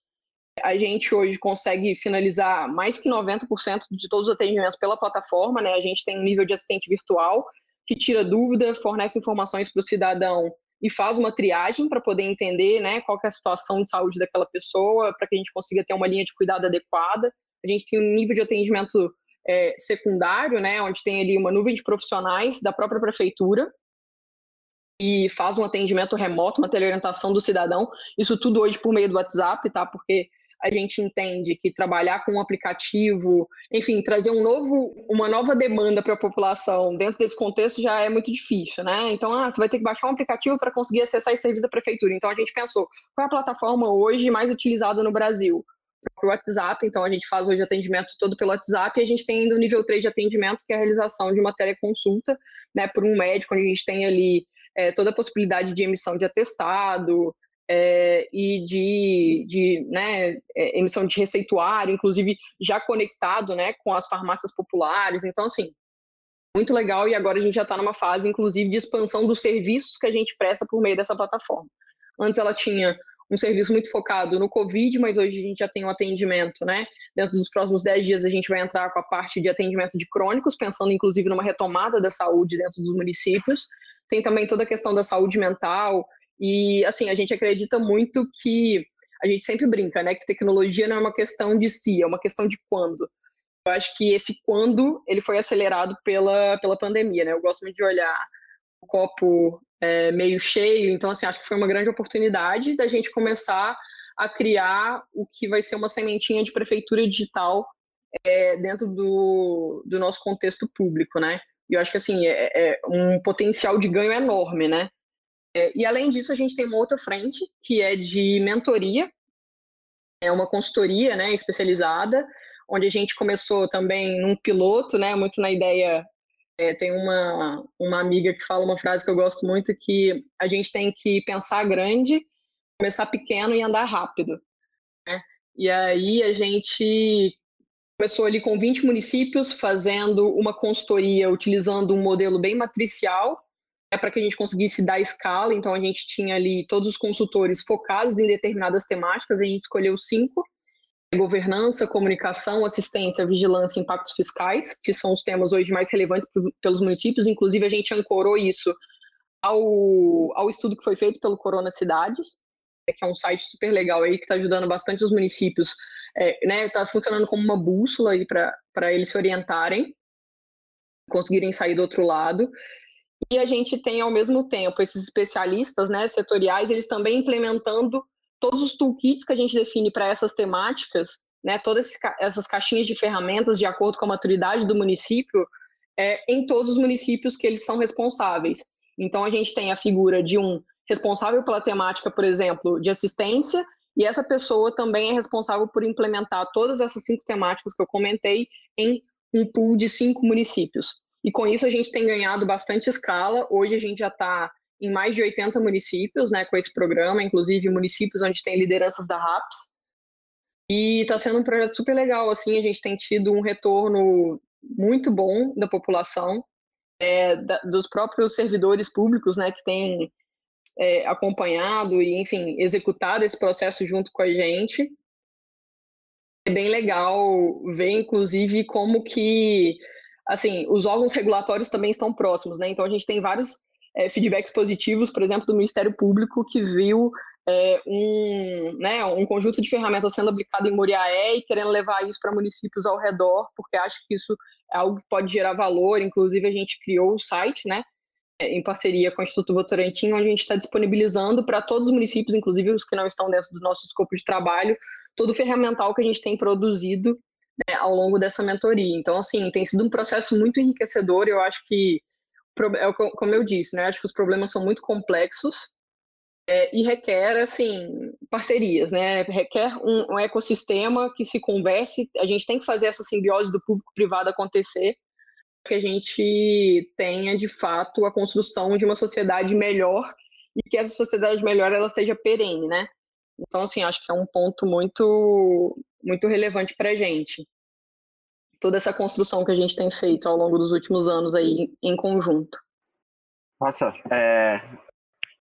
A gente hoje consegue finalizar mais que 90% de todos os atendimentos pela plataforma, né? A gente tem um nível de assistente virtual que tira dúvida, fornece informações para o cidadão e faz uma triagem para poder entender né, qual é a situação de saúde daquela pessoa, para que a gente consiga ter uma linha de cuidado adequada. A gente tem um nível de atendimento é, secundário, né, onde tem ali uma nuvem de profissionais da própria prefeitura e faz um atendimento remoto, uma teleorientação do cidadão. Isso tudo hoje por meio do WhatsApp, tá? Porque a gente entende que trabalhar com um aplicativo, enfim, trazer um novo, uma nova demanda para a população dentro desse contexto já é muito difícil, né? Então, ah, você vai ter que baixar um aplicativo para conseguir acessar esse serviço da prefeitura. Então, a gente pensou, qual é a plataforma hoje mais utilizada no Brasil? O WhatsApp, então a gente faz hoje atendimento todo pelo WhatsApp e a gente tem ainda o nível 3 de atendimento, que é a realização de uma teleconsulta, né, por um médico, onde a gente tem ali é, toda a possibilidade de emissão de atestado, é, e de, de né, é, emissão de receituário, inclusive já conectado né, com as farmácias populares. Então, assim, muito legal. E agora a gente já está numa fase, inclusive, de expansão dos serviços que a gente presta por meio dessa plataforma. Antes ela tinha um serviço muito focado no Covid, mas hoje a gente já tem um atendimento, né? Dentro dos próximos 10 dias a gente vai entrar com a parte de atendimento de crônicos, pensando inclusive numa retomada da saúde dentro dos municípios. Tem também toda a questão da saúde mental, e, assim, a gente acredita muito que a gente sempre brinca, né, que tecnologia não é uma questão de si, é uma questão de quando. Eu acho que esse quando ele foi acelerado pela, pela pandemia, né? Eu gosto muito de olhar o copo é, meio cheio, então assim acho que foi uma grande oportunidade da gente começar a criar o que vai ser uma sementinha de prefeitura digital é, dentro do, do nosso contexto público, né? E eu acho que assim é, é um potencial de ganho enorme, né? É, e além disso, a gente tem uma outra frente, que é de mentoria, é uma consultoria né, especializada, onde a gente começou também num piloto, né, muito na ideia. É, tem uma, uma amiga que fala uma frase que eu gosto muito, que a gente tem que pensar grande, começar pequeno e andar rápido. Né? E aí a gente começou ali com 20 municípios, fazendo uma consultoria, utilizando um modelo bem matricial, é para que a gente conseguisse dar escala. Então, a gente tinha ali todos os consultores focados em determinadas temáticas, a gente escolheu cinco: governança, comunicação, assistência, vigilância e impactos fiscais, que são os temas hoje mais relevantes pelos municípios. Inclusive, a gente ancorou isso ao, ao estudo que foi feito pelo Corona Cidades, que é um site super legal aí que está ajudando bastante os municípios é, né, tá funcionando como uma bússola aí para eles se orientarem, conseguirem sair do outro lado. E a gente tem, ao mesmo tempo, esses especialistas né, setoriais, eles também implementando todos os toolkits que a gente define para essas temáticas, né, todas essas caixinhas de ferramentas de acordo com a maturidade do município, é, em todos os municípios que eles são responsáveis. Então, a gente tem a figura de um responsável pela temática, por exemplo, de assistência, e essa pessoa também é responsável por implementar todas essas cinco temáticas que eu comentei em um pool de cinco municípios. E com isso a gente tem ganhado bastante escala. Hoje a gente já está em mais de 80 municípios né, com esse programa, inclusive municípios onde tem lideranças da RAPS. E está sendo um projeto super legal. Assim, a gente tem tido um retorno muito bom da população, é, da, dos próprios servidores públicos, né, que têm é, acompanhado e, enfim, executado esse processo junto com a gente. É bem legal ver, inclusive, como que, assim, os órgãos regulatórios também estão próximos, né? Então, a gente tem vários é, feedbacks positivos, por exemplo, do Ministério Público, que viu é, um, né, um conjunto de ferramentas sendo aplicado em Moriaé e querendo levar isso para municípios ao redor, porque acha que isso é algo que pode gerar valor. Inclusive, a gente criou o site, né, em parceria com o Instituto Votorantim, onde a gente está disponibilizando para todos os municípios, inclusive os que não estão dentro do nosso escopo de trabalho, todo o ferramental que a gente tem produzido né, ao longo dessa mentoria. Então, assim, tem sido um processo muito enriquecedor. Eu acho que, é como eu disse, né, acho que os problemas são muito complexos é, e requer, assim, parcerias, né? Requer um, um ecossistema que se converse. A gente tem que fazer essa simbiose do público-privado acontecer que a gente tenha de fato a construção de uma sociedade melhor e que essa sociedade melhor ela seja perene, né? Então assim acho que é um ponto muito muito relevante para a gente toda essa construção que a gente tem feito ao longo dos últimos anos aí em conjunto. Nossa, é...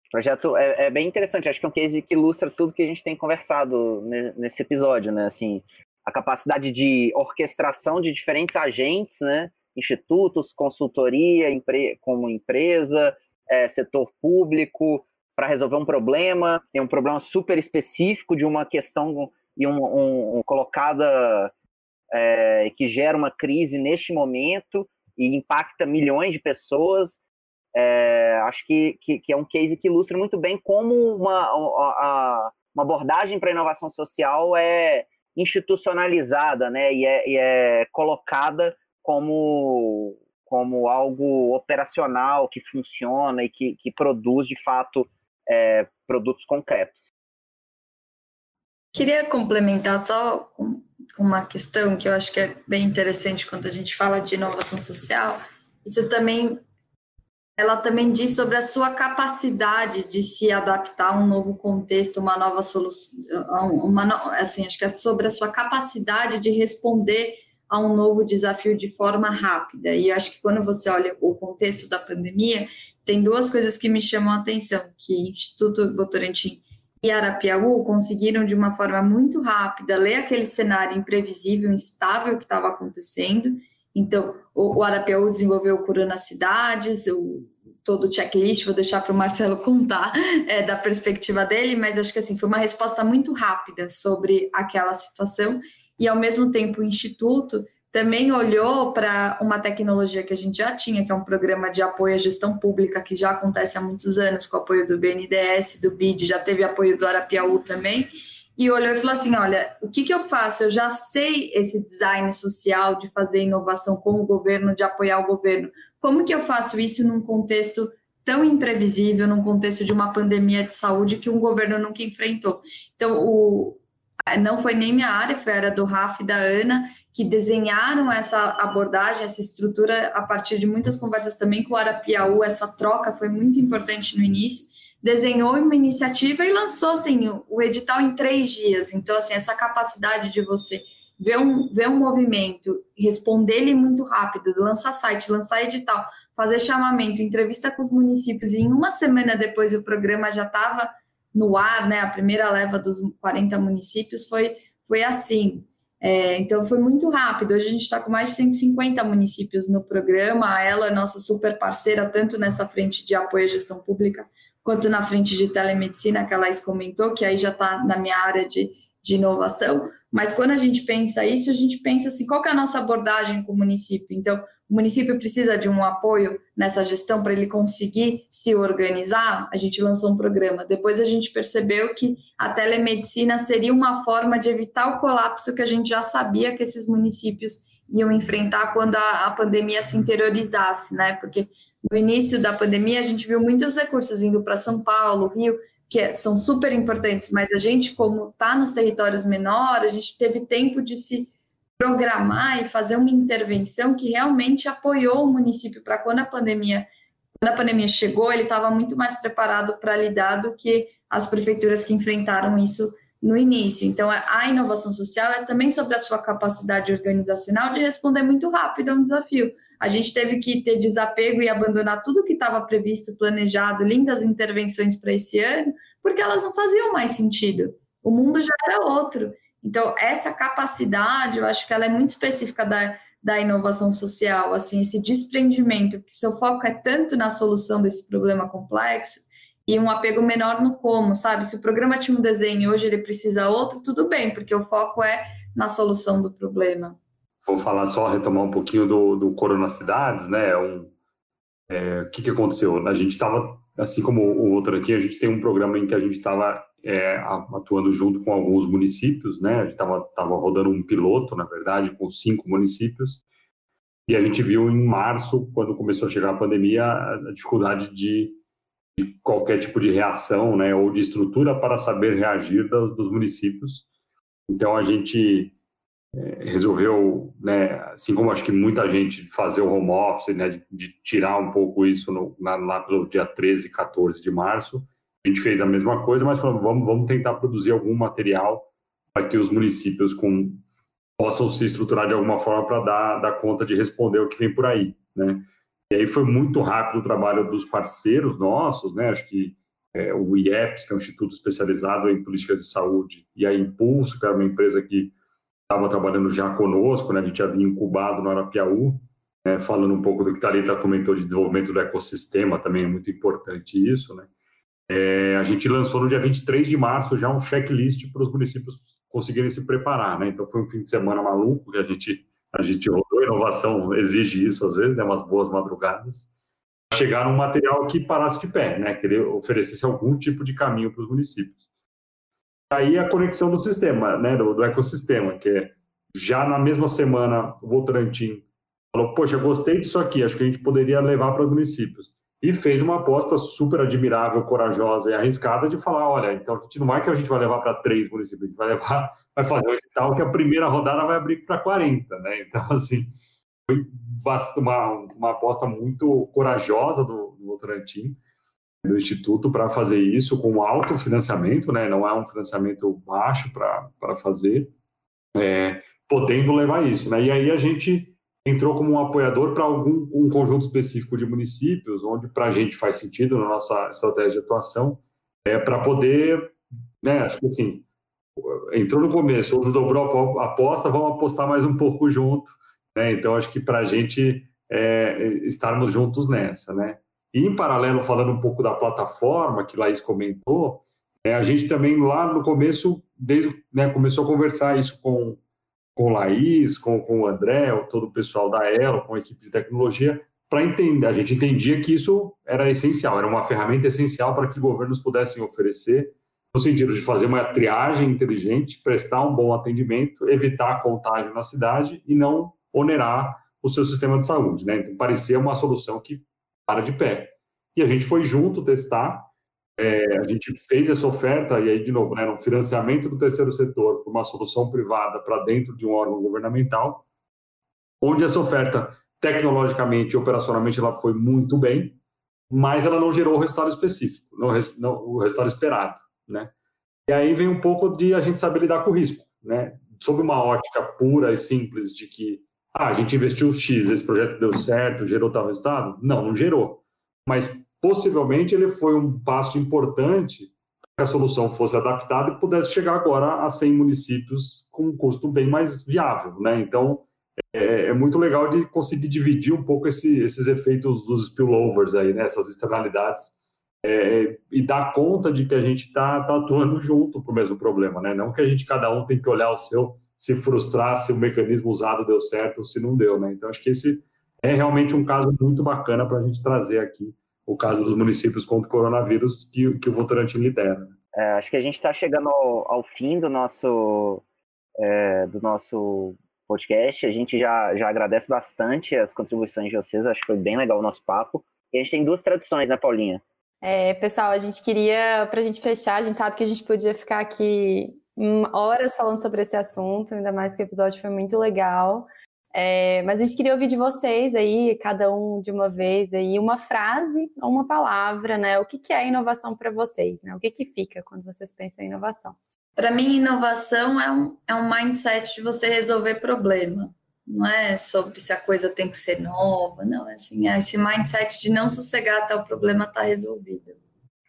o projeto é, é, bem interessante. Acho que é um case que ilustra tudo que a gente tem conversado nesse episódio, né? Assim, a capacidade de orquestração de diferentes agentes, né? institutos, consultoria, empre como empresa, é, setor público, para resolver um problema, tem um problema super específico de uma questão e um, um, um colocada é, que gera uma crise neste momento e impacta milhões de pessoas. É, acho que, que, que, é um case que ilustra muito bem como uma, a, uma abordagem para a inovação social é institucionalizada né, e, é, e é colocada como, como algo operacional que funciona e que, que produz de fato é, produtos concretos. Queria complementar só uma questão que eu acho que é bem interessante quando a gente fala de inovação social. Isso também, ela também diz sobre a sua capacidade de se adaptar a um novo contexto, uma nova solução, uma, assim, acho que é sobre a sua capacidade de responder a um novo desafio de forma rápida. E acho que quando você olha o contexto da pandemia, tem duas coisas que me chamam a atenção, que Instituto Votorantim e Arapiaú conseguiram de uma forma muito rápida ler aquele cenário imprevisível, instável que estava acontecendo. Então, o, Arapiaú desenvolveu o Curando as Cidades, o, todo o checklist, vou deixar para o Marcelo contar é, da perspectiva dele, mas acho que assim foi uma resposta muito rápida sobre aquela situação e ao mesmo tempo o Instituto também olhou para uma tecnologia que a gente já tinha, que é um programa de apoio à gestão pública, que já acontece há muitos anos, com o apoio do BNDES, do BID, já teve apoio do Arapiaú também, e olhou e falou assim: olha, o que, que eu faço? Eu já sei esse design social de fazer inovação com o governo, de apoiar o governo. Como que eu faço isso num contexto tão imprevisível, num contexto de uma pandemia de saúde que um governo nunca enfrentou? Então, o, não foi nem minha área, foi a área do Rafa e da Ana, que desenharam essa abordagem, essa estrutura a partir de muitas conversas também com o Arapiaú, essa troca foi muito importante no início, desenhou uma iniciativa e lançou assim, o edital em três dias. Então, assim, essa capacidade de você ver um, ver um movimento, responder ele muito rápido, lançar site, lançar edital, fazer chamamento, entrevista com os municípios, e em uma semana depois o programa já estava no ar, né? A primeira leva dos 40 municípios foi, foi assim. É, então foi muito rápido. Hoje a gente está com mais de 150 municípios no programa. Ela é nossa super parceira, tanto nessa frente de apoio à gestão pública, quanto na frente de telemedicina, que a Laís comentou, que aí já está na minha área de, de inovação. Mas quando a gente pensa isso, a gente pensa assim, qual é a nossa abordagem com o município? Então, o município precisa de um apoio nessa gestão para ele conseguir se organizar, a gente lançou um programa. Depois a gente percebeu que a telemedicina seria uma forma de evitar o colapso que a gente já sabia que esses municípios iam enfrentar quando a, a pandemia se interiorizasse, né? Porque no início da pandemia a gente viu muitos recursos indo para São Paulo, Rio, que são super importantes, mas a gente, como está nos territórios menores, a gente teve tempo de se programar e fazer uma intervenção que realmente apoiou o município para quando a pandemia quando a pandemia chegou, ele estava muito mais preparado para lidar do que as prefeituras que enfrentaram isso no início. Então, a inovação social é também sobre a sua capacidade organizacional de responder muito rápido a um desafio. A gente teve que ter desapego e abandonar tudo que estava previsto, planejado, lindas intervenções para esse ano, porque elas não faziam mais sentido. O mundo já era outro. Então, essa capacidade, eu acho que ela é muito específica da, da inovação social, assim, esse desprendimento, que seu foco é tanto na solução desse problema complexo e um apego menor no como, sabe? Se o programa tinha um desenho e hoje ele precisa outro, tudo bem, porque o foco é na solução do problema. Vou falar só, retomar um pouquinho do, do Corona Cidades, né? Um, é, o que, que aconteceu? A gente estava, assim como o outro aqui, a gente tem um programa em que a gente estava é, atuando junto com alguns municípios, né? A gente estava tava rodando um piloto, na verdade, com cinco municípios. E a gente viu em março, quando começou a chegar a pandemia, a dificuldade de, de qualquer tipo de reação, né? Ou de estrutura para saber reagir dos, dos municípios. Então a gente é, resolveu, né, assim como acho que muita gente fazer o home office, né, de, de tirar um pouco isso no, na, lá pelo dia 13, 14 de março, a gente fez a mesma coisa, mas falamos, vamos, vamos tentar produzir algum material para que os municípios com, possam se estruturar de alguma forma para dar, dar conta de responder o que vem por aí, né? E aí foi muito rápido o trabalho dos parceiros nossos, né? Acho que é, o IEPS, que é um instituto especializado em políticas de saúde, e a Impulso, que era uma empresa que estava trabalhando já conosco, né? A gente havia incubado no Arapiaú, né? falando um pouco do que a Thalita comentou de desenvolvimento do ecossistema, também é muito importante isso, né? É, a gente lançou no dia 23 de março já um checklist para os municípios conseguirem se preparar, né? Então foi um fim de semana maluco que a gente a gente rodou, inovação exige isso às vezes, né? Umas boas madrugadas. Chegar num material que parasse de pé, né? Que ele oferecesse algum tipo de caminho para os municípios. Aí a conexão do sistema, né? Do, do ecossistema, que é já na mesma semana o Votorantim falou, poxa, gostei disso aqui, acho que a gente poderia levar para os municípios e fez uma aposta super admirável, corajosa e arriscada de falar, olha, então a gente não vai que a gente vai levar para três municípios, a gente vai levar, vai fazer um edital que a primeira rodada vai abrir para 40, né? Então, assim, foi uma, uma aposta muito corajosa do, do Votorantim, do Instituto, para fazer isso com alto financiamento, né? Não é um financiamento baixo para fazer, é, podendo levar isso, né? E aí a gente entrou como um apoiador para algum um conjunto específico de municípios, onde para a gente faz sentido na nossa estratégia de atuação, é para poder, né, acho que assim, entrou no começo, outro dobrou a aposta, vamos apostar mais um pouco junto, né, então acho que para a gente é, estarmos juntos nessa, né. E em paralelo, falando um pouco da plataforma que Laís comentou, é, a gente também lá no começo, desde, né, começou a conversar isso com com o Laís, com, com o André, todo o pessoal da Elo, com a equipe de tecnologia, para entender. A gente entendia que isso era essencial, era uma ferramenta essencial para que governos pudessem oferecer, no sentido de fazer uma triagem inteligente, prestar um bom atendimento, evitar contágio na cidade e não onerar o seu sistema de saúde. Né? Então, parecia uma solução que para de pé. E a gente foi junto testar, é, a gente fez essa oferta, e aí, de novo, né, no financiamento do terceiro setor por uma solução privada para dentro de um órgão governamental, onde essa oferta, tecnologicamente e operacionalmente, ela foi muito bem, mas ela não gerou o resultado específico, não, não, o resultado esperado. Né? E aí vem um pouco de a gente saber lidar com o risco, né? sob uma ótica pura e simples de que ah, a gente investiu X, esse projeto deu certo, gerou tal resultado? Não, não gerou. Mas possivelmente ele foi um passo importante que a solução fosse adaptada e pudesse chegar agora a 100 municípios com um custo bem mais viável, né? Então, é, é muito legal de conseguir dividir um pouco esse, esses efeitos dos spillovers aí, né? Essas externalidades é, e dar conta de que a gente está tá atuando junto para o mesmo problema, né? Não que a gente, cada um tem que olhar o seu, se frustrar se o mecanismo usado deu certo ou se não deu, né? Então, acho que esse é realmente um caso muito bacana para a gente trazer aqui o caso dos municípios contra o coronavírus que, que o Votorantim lidera. É, acho que a gente está chegando ao, ao, fim do nosso, é, do nosso podcast. A gente já, já agradece bastante as contribuições de vocês, acho que foi bem legal o nosso papo. E a gente tem duas traduções, né, Paulinha? É, pessoal, a gente queria, para a gente fechar, a gente sabe que a gente podia ficar aqui horas falando sobre esse assunto, ainda mais que o episódio foi muito legal. É, mas a gente queria ouvir de vocês aí, cada um de uma vez aí, uma frase ou uma palavra, né? O que, que é inovação para vocês, né? O que, que fica quando vocês pensam em inovação? Para mim, inovação é um, é um mindset de você resolver problema. Não é sobre se a coisa tem que ser nova, não. É assim, é esse mindset de não sossegar até o problema estar tá resolvido.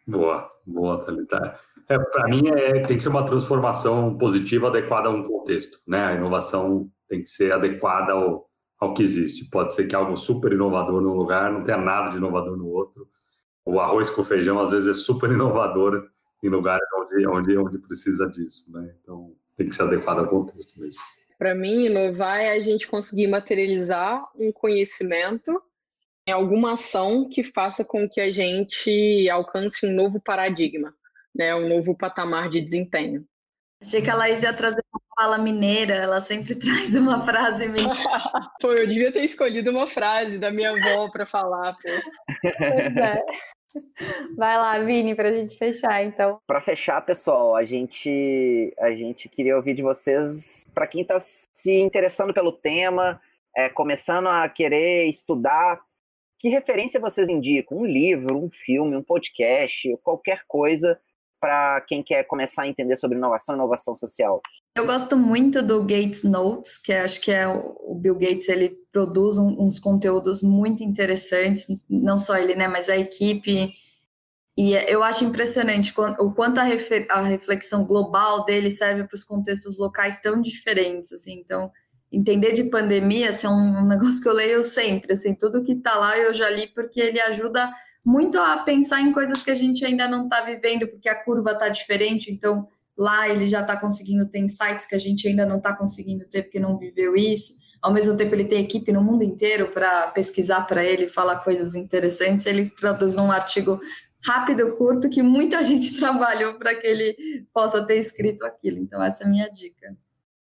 Boa, boa, Thalita. É, Para mim, é, tem que ser uma transformação positiva adequada a um contexto. Né? A inovação tem que ser adequada ao, ao que existe. Pode ser que algo super inovador num lugar não tenha nada de inovador no outro. O arroz com feijão, às vezes, é super inovador em lugares onde, onde, onde precisa disso. Né? Então, tem que ser adequado ao contexto mesmo. Para mim, inovar é a gente conseguir materializar um conhecimento em alguma ação que faça com que a gente alcance um novo paradigma, né? um novo patamar de desempenho. Achei que a Laís ia trazer fala mineira, ela sempre traz uma frase mineira. pô, eu devia ter escolhido uma frase da minha avó para falar, pô. Pois é. Vai lá, Vini, para a gente fechar, então. Para fechar, pessoal, a gente a gente queria ouvir de vocês, para quem está se interessando pelo tema, é, começando a querer estudar, que referência vocês indicam? Um livro, um filme, um podcast, qualquer coisa para quem quer começar a entender sobre inovação e inovação social? Eu gosto muito do Gates Notes, que acho que é o Bill Gates, ele produz uns conteúdos muito interessantes, não só ele, né, mas a equipe. E eu acho impressionante o quanto a reflexão global dele serve para os contextos locais tão diferentes, assim. Então, entender de pandemia assim, é um negócio que eu leio sempre, assim, tudo que está lá eu já li porque ele ajuda muito a pensar em coisas que a gente ainda não está vivendo, porque a curva está diferente, então lá ele já está conseguindo ter insights que a gente ainda não está conseguindo ter porque não viveu isso. Ao mesmo tempo, ele tem equipe no mundo inteiro para pesquisar para ele, falar coisas interessantes. Ele traduz um artigo rápido, curto, que muita gente trabalhou para que ele possa ter escrito aquilo. Então, essa é a minha dica.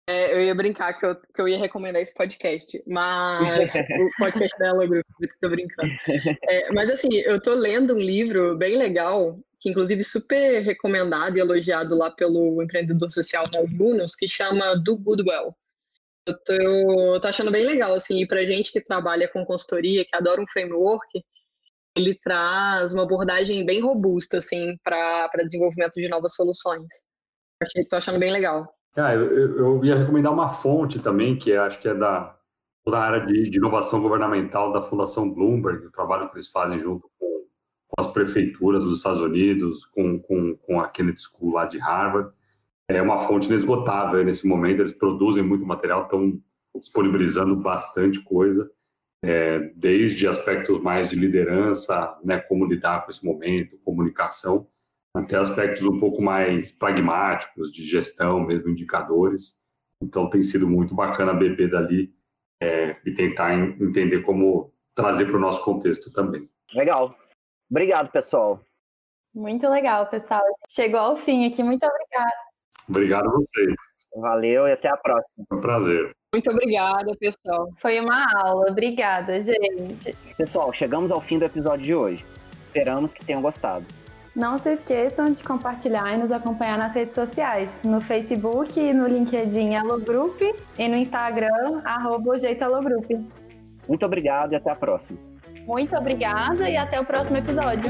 É, eu ia brincar que eu, que eu ia recomendar esse podcast, mas o podcast da Hello Group, tô brincando. É, mas assim, eu tô lendo um livro bem legal, que inclusive super recomendado e elogiado lá pelo empreendedor social Raul Yunus, que chama Do Goodwell. Eu tô, eu tô achando bem legal, assim, e pra gente que trabalha com consultoria, que adora um framework, ele traz uma abordagem bem robusta, assim, para desenvolvimento de novas soluções. Achei, tô achando bem legal. Ah, eu, eu ia recomendar uma fonte também, que é, acho que é da, da área de, de, inovação governamental da Fundação Bloomberg, o trabalho que eles fazem junto com, com as prefeituras dos Estados Unidos, com, com, com a Kennedy School lá de Harvard. É uma fonte inesgotável nesse momento, eles produzem muito material, estão disponibilizando bastante coisa, é, desde aspectos mais de liderança, né, como lidar com esse momento, comunicação, até aspectos um pouco mais pragmáticos, de gestão, mesmo indicadores. Então tem sido muito bacana beber dali é, e tentar entender como trazer para o nosso contexto também. Legal. Obrigado, pessoal. Muito legal, pessoal. Chegou ao fim aqui. Muito obrigada. Obrigado a vocês. Valeu e até a próxima. Foi um prazer. Muito obrigada, pessoal. Foi uma aula. Obrigada, gente. Pessoal, chegamos ao fim do episódio de hoje. Esperamos que tenham gostado. Não se esqueçam de compartilhar e nos acompanhar nas redes sociais, no Facebook, no LinkedIn Alogroup e no Instagram, arroba Alogroup. Muito obrigado e até a próxima. Muito obrigada e até o próximo episódio.